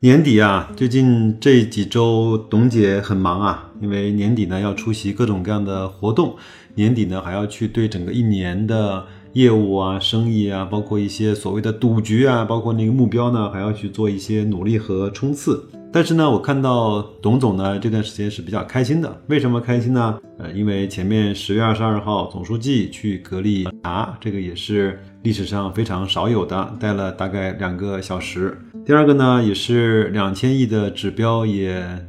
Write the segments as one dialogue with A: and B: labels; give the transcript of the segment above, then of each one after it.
A: 年底啊，最近这几周董姐很忙啊，因为年底呢要出席各种各样的活动，年底呢还要去对整个一年的业务啊、生意啊，包括一些所谓的赌局啊，包括那个目标呢，还要去做一些努力和冲刺。但是呢，我看到董总呢这段时间是比较开心的。为什么开心呢？呃，因为前面十月二十二号总书记去格力查，这个也是历史上非常少有的，待了大概两个小时。第二个呢，也是两千亿的指标也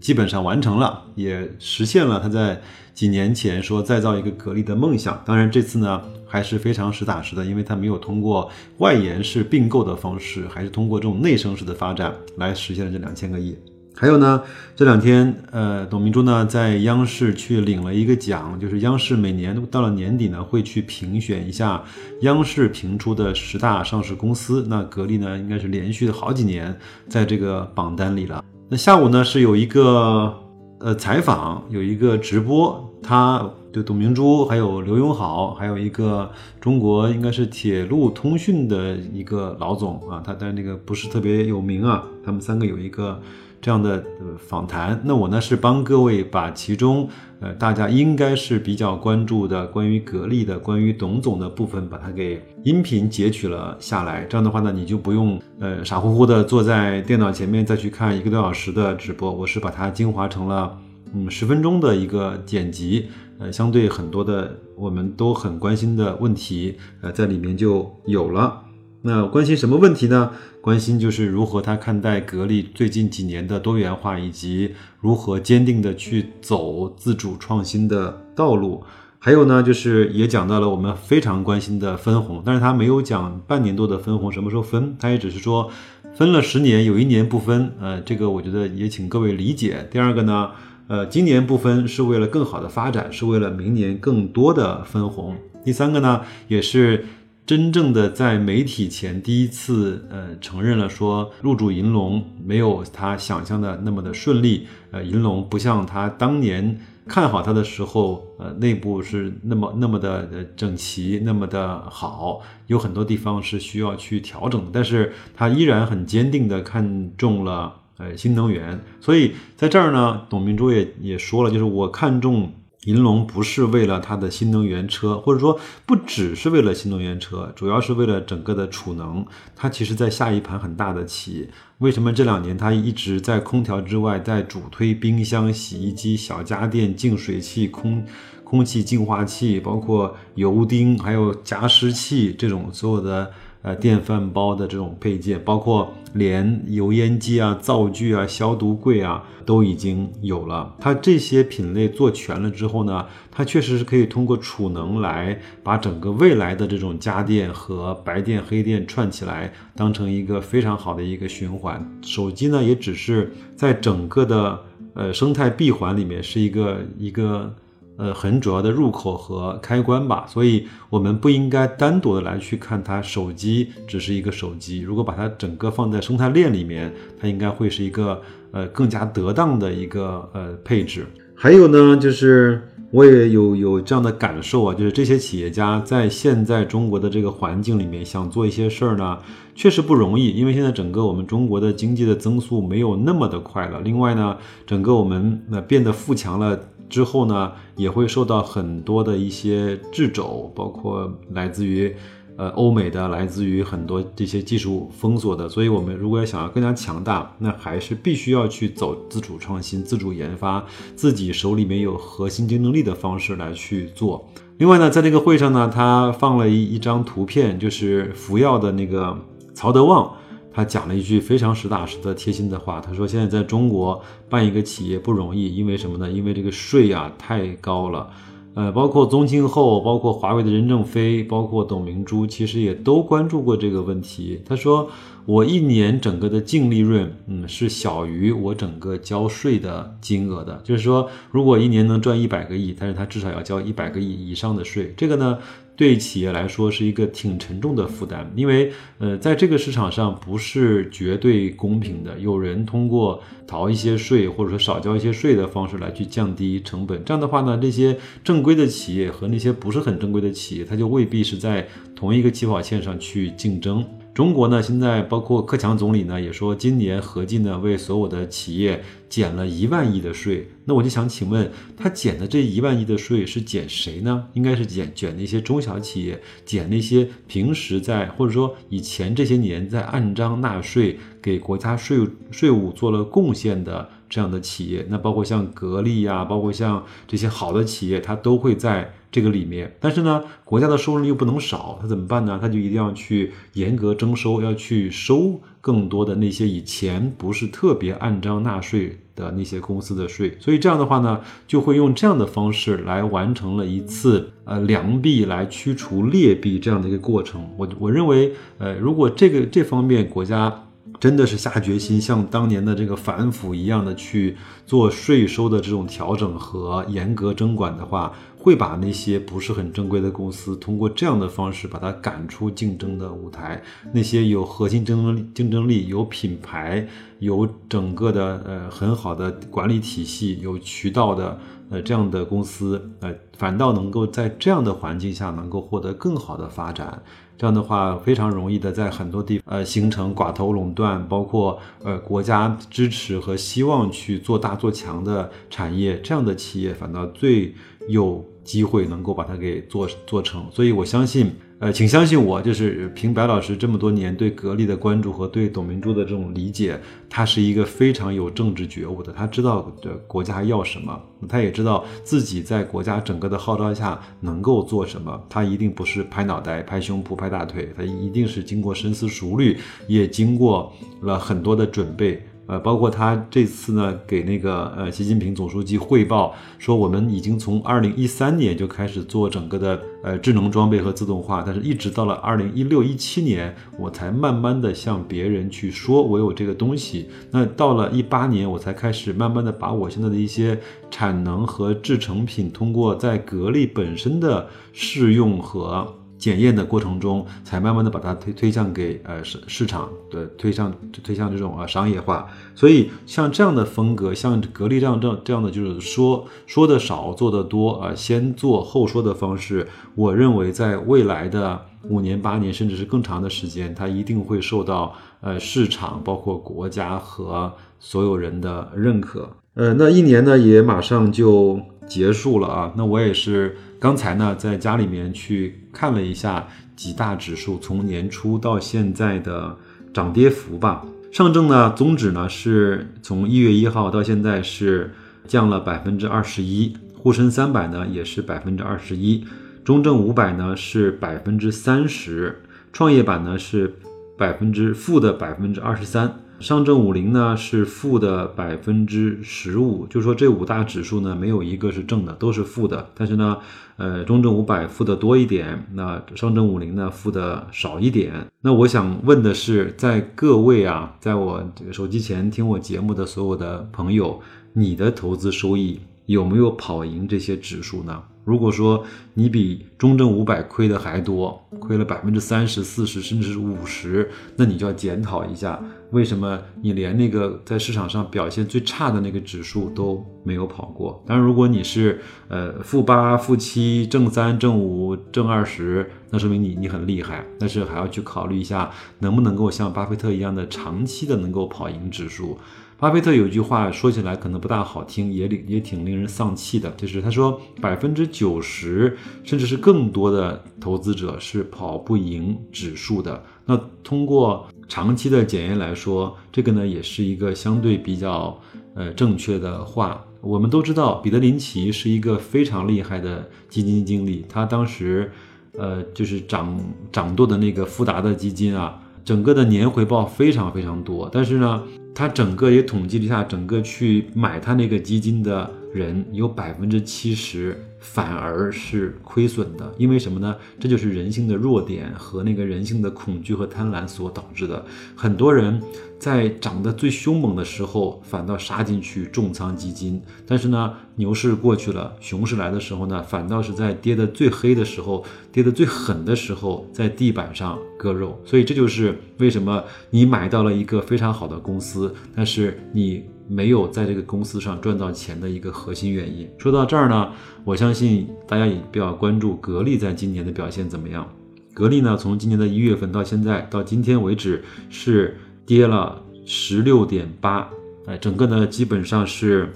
A: 基本上完成了，也实现了他在几年前说再造一个格力的梦想。当然这次呢。还是非常实打实的，因为它没有通过外延式并购的方式，还是通过这种内生式的发展来实现了这两千个亿。还有呢，这两天，呃，董明珠呢在央视去领了一个奖，就是央视每年到了年底呢会去评选一下央视评出的十大上市公司，那格力呢应该是连续的好几年在这个榜单里了。那下午呢是有一个呃采访，有一个直播，他。就董明珠，还有刘永好，还有一个中国应该是铁路通讯的一个老总啊，他但那个不是特别有名啊。他们三个有一个这样的呃访谈。那我呢是帮各位把其中呃大家应该是比较关注的关于格力的、关于董总的部分，把它给音频截取了下来。这样的话呢，你就不用呃傻乎乎的坐在电脑前面再去看一个多小时的直播。我是把它精华成了嗯十分钟的一个剪辑。呃，相对很多的我们都很关心的问题，呃，在里面就有了。那关心什么问题呢？关心就是如何他看待格力最近几年的多元化，以及如何坚定的去走自主创新的道路。还有呢，就是也讲到了我们非常关心的分红，但是他没有讲半年多的分红什么时候分，他也只是说分了十年，有一年不分。呃，这个我觉得也请各位理解。第二个呢？呃，今年不分是为了更好的发展，是为了明年更多的分红。第三个呢，也是真正的在媒体前第一次呃承认了说入主银龙没有他想象的那么的顺利。呃，银龙不像他当年看好他的时候，呃，内部是那么那么的整齐，那么的好，有很多地方是需要去调整的。但是他依然很坚定的看中了。呃，新能源，所以在这儿呢，董明珠也也说了，就是我看中银龙不是为了它的新能源车，或者说不只是为了新能源车，主要是为了整个的储能。它其实在下一盘很大的棋。为什么这两年它一直在空调之外，在主推冰箱、洗衣机、小家电、净水器、空空气净化器，包括油汀，还有加湿器这种所有的。呃，电饭煲的这种配件，包括连油烟机啊、灶具啊、消毒柜啊，都已经有了。它这些品类做全了之后呢，它确实是可以通过储能来把整个未来的这种家电和白电黑电串起来，当成一个非常好的一个循环。手机呢，也只是在整个的呃生态闭环里面是一个一个。呃，很主要的入口和开关吧，所以我们不应该单独的来去看它。手机只是一个手机，如果把它整个放在生态链里面，它应该会是一个呃更加得当的一个呃配置。还有呢，就是我也有有这样的感受啊，就是这些企业家在现在中国的这个环境里面想做一些事儿呢，确实不容易，因为现在整个我们中国的经济的增速没有那么的快了。另外呢，整个我们呃变得富强了。之后呢，也会受到很多的一些掣肘，包括来自于呃欧美的，来自于很多这些技术封锁的。所以，我们如果要想要更加强大，那还是必须要去走自主创新、自主研发，自己手里面有核心竞争力的方式来去做。另外呢，在这个会上呢，他放了一一张图片，就是福耀的那个曹德旺。他讲了一句非常实打实的贴心的话，他说：“现在在中国办一个企业不容易，因为什么呢？因为这个税啊太高了。呃，包括宗庆后，包括华为的任正非，包括董明珠，其实也都关注过这个问题。他说，我一年整个的净利润，嗯，是小于我整个交税的金额的。就是说，如果一年能赚一百个亿，但是他至少要交一百个亿以上的税。这个呢？对企业来说是一个挺沉重的负担，因为呃，在这个市场上不是绝对公平的，有人通过逃一些税或者说少交一些税的方式来去降低成本，这样的话呢，这些正规的企业和那些不是很正规的企业，它就未必是在同一个起跑线上去竞争。中国呢，现在包括克强总理呢，也说今年合计呢为所有的企业减了一万亿的税。那我就想请问，他减的这一万亿的税是减谁呢？应该是减减那些中小企业，减那些平时在或者说以前这些年在按章纳税、给国家税税务做了贡献的这样的企业。那包括像格力呀，包括像这些好的企业，它都会在。这个里面，但是呢，国家的收入又不能少，他怎么办呢？他就一定要去严格征收，要去收更多的那些以前不是特别按章纳税的那些公司的税。所以这样的话呢，就会用这样的方式来完成了一次呃良币来驱除劣币这样的一个过程。我我认为，呃，如果这个这方面国家。真的是下决心像当年的这个反腐一样的去做税收的这种调整和严格征管的话，会把那些不是很正规的公司通过这样的方式把它赶出竞争的舞台。那些有核心竞争力、竞争力、有品牌、有整个的呃很好的管理体系、有渠道的呃这样的公司，呃反倒能够在这样的环境下能够获得更好的发展。这样的话，非常容易的在很多地呃形成寡头垄断，包括呃国家支持和希望去做大做强的产业，这样的企业反倒最有机会能够把它给做做成。所以我相信。呃，请相信我，就是凭白老师这么多年对格力的关注和对董明珠的这种理解，他是一个非常有政治觉悟的。他知道的国家要什么，他也知道自己在国家整个的号召下能够做什么。他一定不是拍脑袋、拍胸脯、拍大腿，他一定是经过深思熟虑，也经过了很多的准备。呃，包括他这次呢，给那个呃习近平总书记汇报说，我们已经从二零一三年就开始做整个的呃智能装备和自动化，但是一直到了二零一六一七年，我才慢慢的向别人去说我有这个东西。那到了一八年，我才开始慢慢的把我现在的一些产能和制成品，通过在格力本身的试用和。检验的过程中，才慢慢的把它推推向给呃市市场的推向推向这种啊商业化。所以像这样的风格，像格力这样这样这样的就是说说的少做的多啊，先做后说的方式，我认为在未来的五年八年甚至是更长的时间，它一定会受到呃市场包括国家和所有人的认可。呃，那一年呢也马上就结束了啊，那我也是。刚才呢，在家里面去看了一下几大指数从年初到现在的涨跌幅吧。上证呢，综指呢是从一月一号到现在是降了百分之二十一，沪深三百呢也是百分之二十一，中证五百呢是百分之三十，创业板呢是百分之负的百分之二十三。上证五零呢是负的百分之十五，就说这五大指数呢没有一个是正的，都是负的。但是呢，呃，中证五百负的多一点，那上证五零呢负的少一点。那我想问的是，在各位啊，在我这个手机前听我节目的所有的朋友，你的投资收益有没有跑赢这些指数呢？如果说你比中证五百亏的还多，亏了百分之三十四十甚至是五十，那你就要检讨一下，为什么你连那个在市场上表现最差的那个指数都没有跑过？当然，如果你是呃负八、负七、正三、正五、正二十，那说明你你很厉害。但是还要去考虑一下，能不能够像巴菲特一样的长期的能够跑赢指数。巴菲特有句话说起来可能不大好听，也令也挺令人丧气的，就是他说百分之九十甚至是更多的投资者是跑不赢指数的。那通过长期的检验来说，这个呢也是一个相对比较呃正确的话。我们都知道，彼得林奇是一个非常厉害的基金经理，他当时呃就是掌掌舵的那个富达的基金啊，整个的年回报非常非常多，但是呢。他整个也统计了一下，整个去买他那个基金的人有百分之七十反而是亏损的，因为什么呢？这就是人性的弱点和那个人性的恐惧和贪婪所导致的。很多人在涨得最凶猛的时候，反倒杀进去重仓基金，但是呢，牛市过去了，熊市来的时候呢，反倒是在跌得最黑的时候，跌得最狠的时候，在地板上割肉。所以这就是为什么你买到了一个非常好的公司，但是你。没有在这个公司上赚到钱的一个核心原因。说到这儿呢，我相信大家也比较关注格力在今年的表现怎么样。格力呢，从今年的一月份到现在到今天为止是跌了十六点八，哎，整个呢基本上是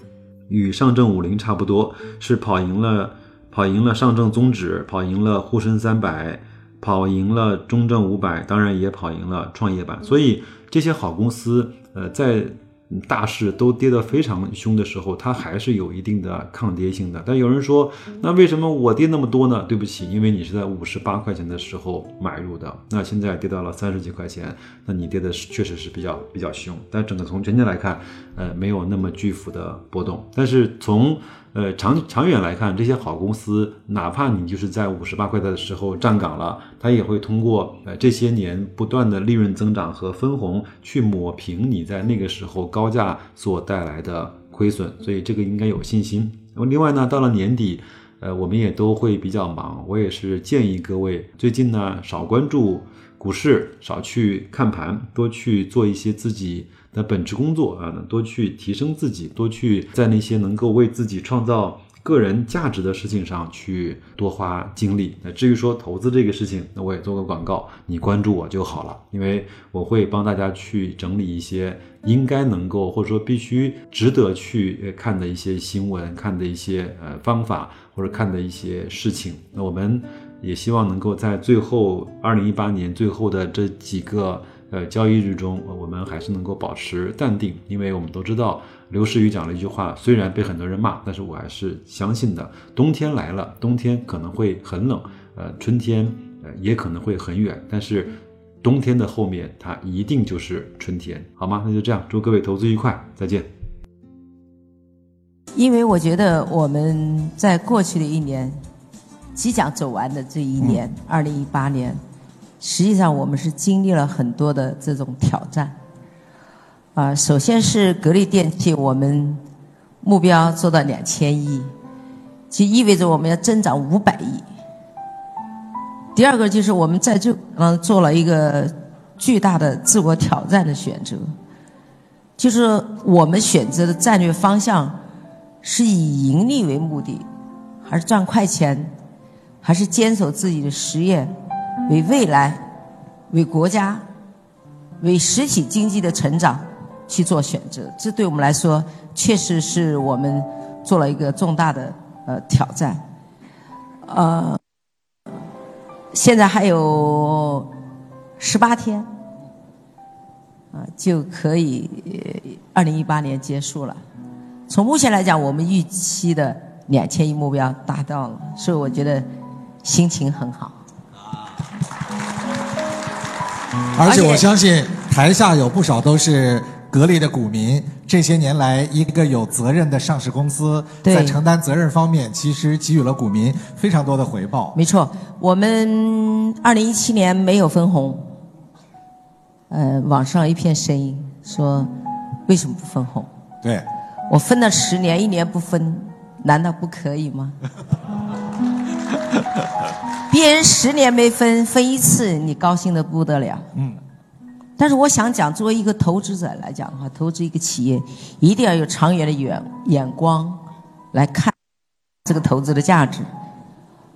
A: 与上证五零差不多，是跑赢了跑赢了上证综指，跑赢了沪深三百，跑赢了中证五百，当然也跑赢了创业板。所以这些好公司，呃，在大势都跌得非常凶的时候，它还是有一定的抗跌性的。但有人说，那为什么我跌那么多呢？对不起，因为你是在五十八块钱的时候买入的，那现在跌到了三十几块钱，那你跌的确实是比较比较凶。但整个从全年来看，呃，没有那么巨幅的波动。但是从呃，长长远来看，这些好公司，哪怕你就是在五十八块的时候站岗了，它也会通过呃这些年不断的利润增长和分红去抹平你在那个时候高价所带来的亏损，所以这个应该有信心。那么另外呢，到了年底，呃，我们也都会比较忙，我也是建议各位最近呢少关注股市，少去看盘，多去做一些自己。的本职工作啊，多去提升自己，多去在那些能够为自己创造个人价值的事情上去多花精力。那至于说投资这个事情，那我也做个广告，你关注我就好了，因为我会帮大家去整理一些应该能够或者说必须值得去看的一些新闻、看的一些呃方法或者看的一些事情。那我们也希望能够在最后二零一八年最后的这几个。呃，交易日中，我们还是能够保持淡定，因为我们都知道刘诗雨讲了一句话，虽然被很多人骂，但是我还是相信的。冬天来了，冬天可能会很冷，呃，春天呃也可能会很远，但是冬天的后面它一定就是春天，好吗？那就这样，祝各位投资愉快，再见。
B: 因为我觉得我们在过去的一年，即将走完的这一年，二零一八年。实际上，我们是经历了很多的这种挑战。啊，首先是格力电器，我们目标做到两千亿，就意味着我们要增长五百亿。第二个就是我们在这嗯做了一个巨大的自我挑战的选择，就是我们选择的战略方向是以盈利为目的，还是赚快钱，还是坚守自己的实业？为未来、为国家、为实体经济的成长去做选择，这对我们来说确实是我们做了一个重大的呃挑战。呃，现在还有十八天啊，就可以二零一八年结束了。从目前来讲，我们预期的两千亿目标达到了，所以我觉得心情很好。
C: 而且我相信台下有不少都是格力的股民。这些年来，一个有责任的上市公司，在承担责任方面，其实给予了股民非常多的回报。
B: 没错，我们二零一七年没有分红。呃，网上一片声音说，为什么不分红？
C: 对，
B: 我分了十年，一年不分，难道不可以吗？别人十年没分，分一次，你高兴的不得了。嗯。但是我想讲，作为一个投资者来讲的话，投资一个企业，一定要有长远的眼眼光来看这个投资的价值。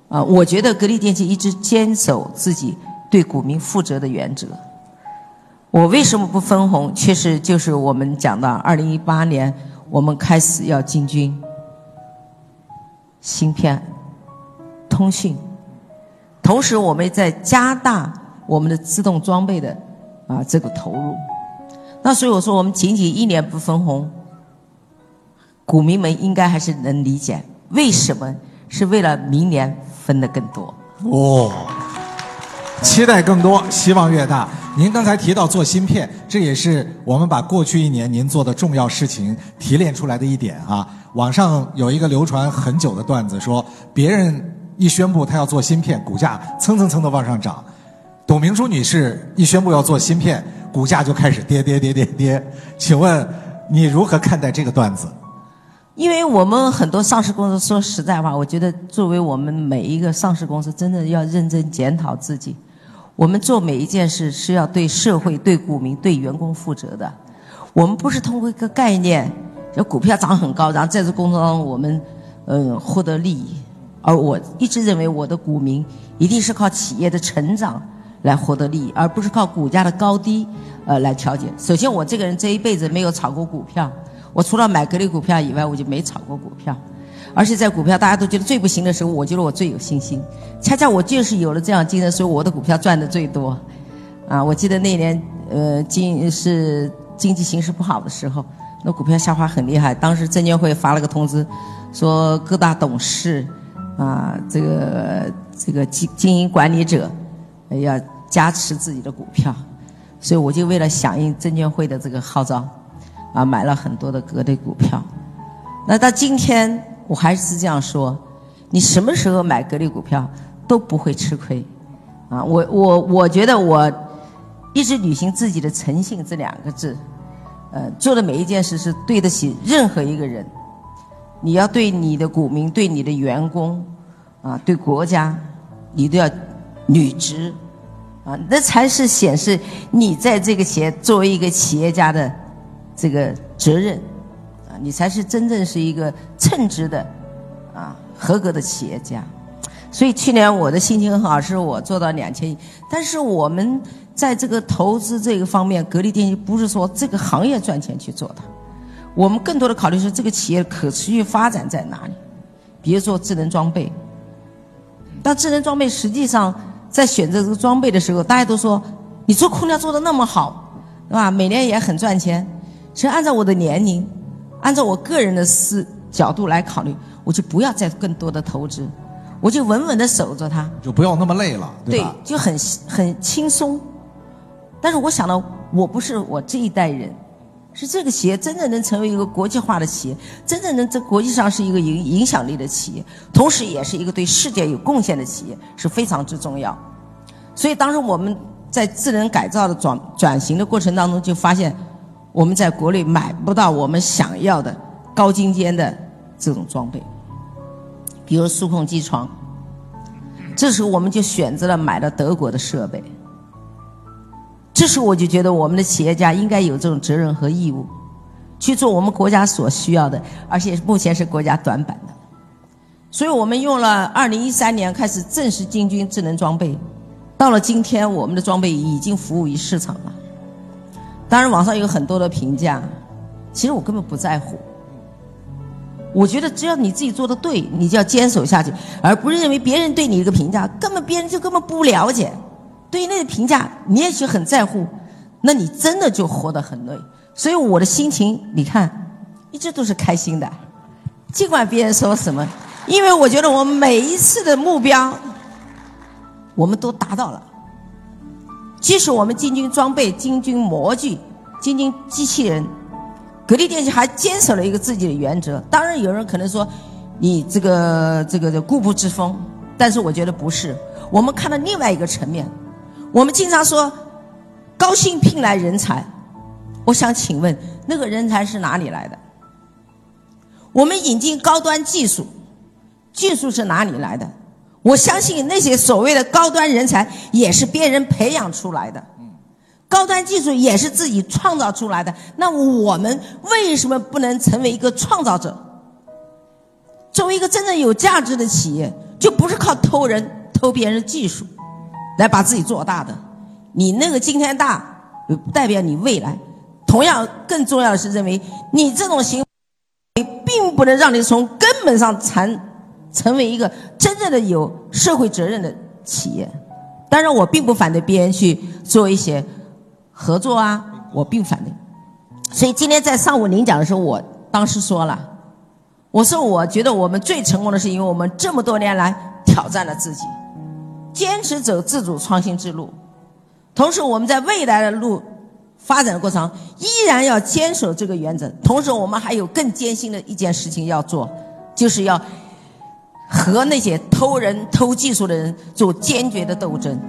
B: 啊，我觉得格力电器一直坚守自己对股民负责的原则。我为什么不分红？确实就是我们讲到二零一八年，我们开始要进军芯片、通讯。同时，我们在加大我们的自动装备的啊这个投入。那所以我说，我们仅仅一年不分红，股民们应该还是能理解为什么是为了明年分的更多。哦，
C: 期待更多，希望越大。您刚才提到做芯片，这也是我们把过去一年您做的重要事情提炼出来的一点啊。网上有一个流传很久的段子，说别人一宣布他要做芯片，股价蹭蹭蹭的往上涨；董明珠女士一宣布要做芯片，股价就开始跌跌跌跌跌。请问你如何看待这个段子？
B: 因为我们很多上市公司，说实在话，我觉得作为我们每一个上市公司，真的要认真检讨自己。我们做每一件事是要对社会、对股民、对员工负责的。我们不是通过一个概念，就股票涨很高，然后在这过程当中我们嗯获得利益。而我一直认为，我的股民一定是靠企业的成长来获得利益，而不是靠股价的高低呃来调节。首先，我这个人这一辈子没有炒过股票。我除了买格力股票以外，我就没炒过股票，而且在股票大家都觉得最不行的时候，我觉得我最有信心。恰恰我就是有了这样精神，所以我的股票赚的最多。啊，我记得那年呃经是经济形势不好的时候，那股票下滑很厉害。当时证监会发了个通知，说各大董事啊，这个这个经经营管理者要加持自己的股票，所以我就为了响应证监会的这个号召。啊，买了很多的格力股票，那到今天我还是这样说：，你什么时候买格力股票都不会吃亏，啊，我我我觉得我一直履行自己的诚信这两个字，呃，做的每一件事是对得起任何一个人，你要对你的股民、对你的员工，啊，对国家，你都要履职，啊，那才是显示你在这个企业作为一个企业家的。这个责任，啊，你才是真正是一个称职的，啊，合格的企业家。所以去年我的心情很好，是我做到两千亿。但是我们在这个投资这个方面，格力电器不是说这个行业赚钱去做的，我们更多的考虑是这个企业可持续发展在哪里。比如说智能装备，但智能装备实际上在选择这个装备的时候，大家都说你做空调做的那么好，对吧？每年也很赚钱。其实按照我的年龄，按照我个人的思角度来考虑，我就不要再更多的投资，我就稳稳的守着它，
C: 就不要那么累了，对？
B: 对，就很很轻松。但是我想到，我不是我这一代人，是这个企业真正能成为一个国际化的企业，真正能在国际上是一个影影响力的企业，同时也是一个对世界有贡献的企业，是非常之重要。所以当时我们在智能改造的转转型的过程当中，就发现。我们在国内买不到我们想要的高精尖的这种装备，比如数控机床。这时候我们就选择了买了德国的设备。这时候我就觉得我们的企业家应该有这种责任和义务，去做我们国家所需要的，而且目前是国家短板的。所以我们用了二零一三年开始正式进军智能装备，到了今天，我们的装备已经服务于市场了。当然，网上有很多的评价，其实我根本不在乎。我觉得只要你自己做的对，你就要坚守下去，而不是认为别人对你一个评价，根本别人就根本不了解。对于那个评价，你也许很在乎，那你真的就活得很累。所以我的心情，你看，一直都是开心的，尽管别人说什么，因为我觉得我们每一次的目标，我们都达到了。即使我们进军装备、进军模具、进军机器人，格力电器还坚守了一个自己的原则。当然，有人可能说你这个这个固步自封，但是我觉得不是。我们看到另外一个层面，我们经常说高薪聘来人才，我想请问那个人才是哪里来的？我们引进高端技术，技术是哪里来的？我相信那些所谓的高端人才也是别人培养出来的，高端技术也是自己创造出来的。那我们为什么不能成为一个创造者？作为一个真正有价值的企业，就不是靠偷人、偷别人技术来把自己做大的。你那个今天大，不代表你未来。同样，更重要的是认为你这种行为，并不能让你从根本上成。成为一个真正的有社会责任的企业，当然我并不反对别人去做一些合作啊，我并不反对。所以今天在上午领奖的时候，我当时说了，我说我觉得我们最成功的是因为我们这么多年来挑战了自己，坚持走自主创新之路，同时，我们在未来的路发展的过程，依然要坚守这个原则。同时，我们还有更艰辛的一件事情要做，就是要和那些偷人、偷技术的人做坚决的斗争。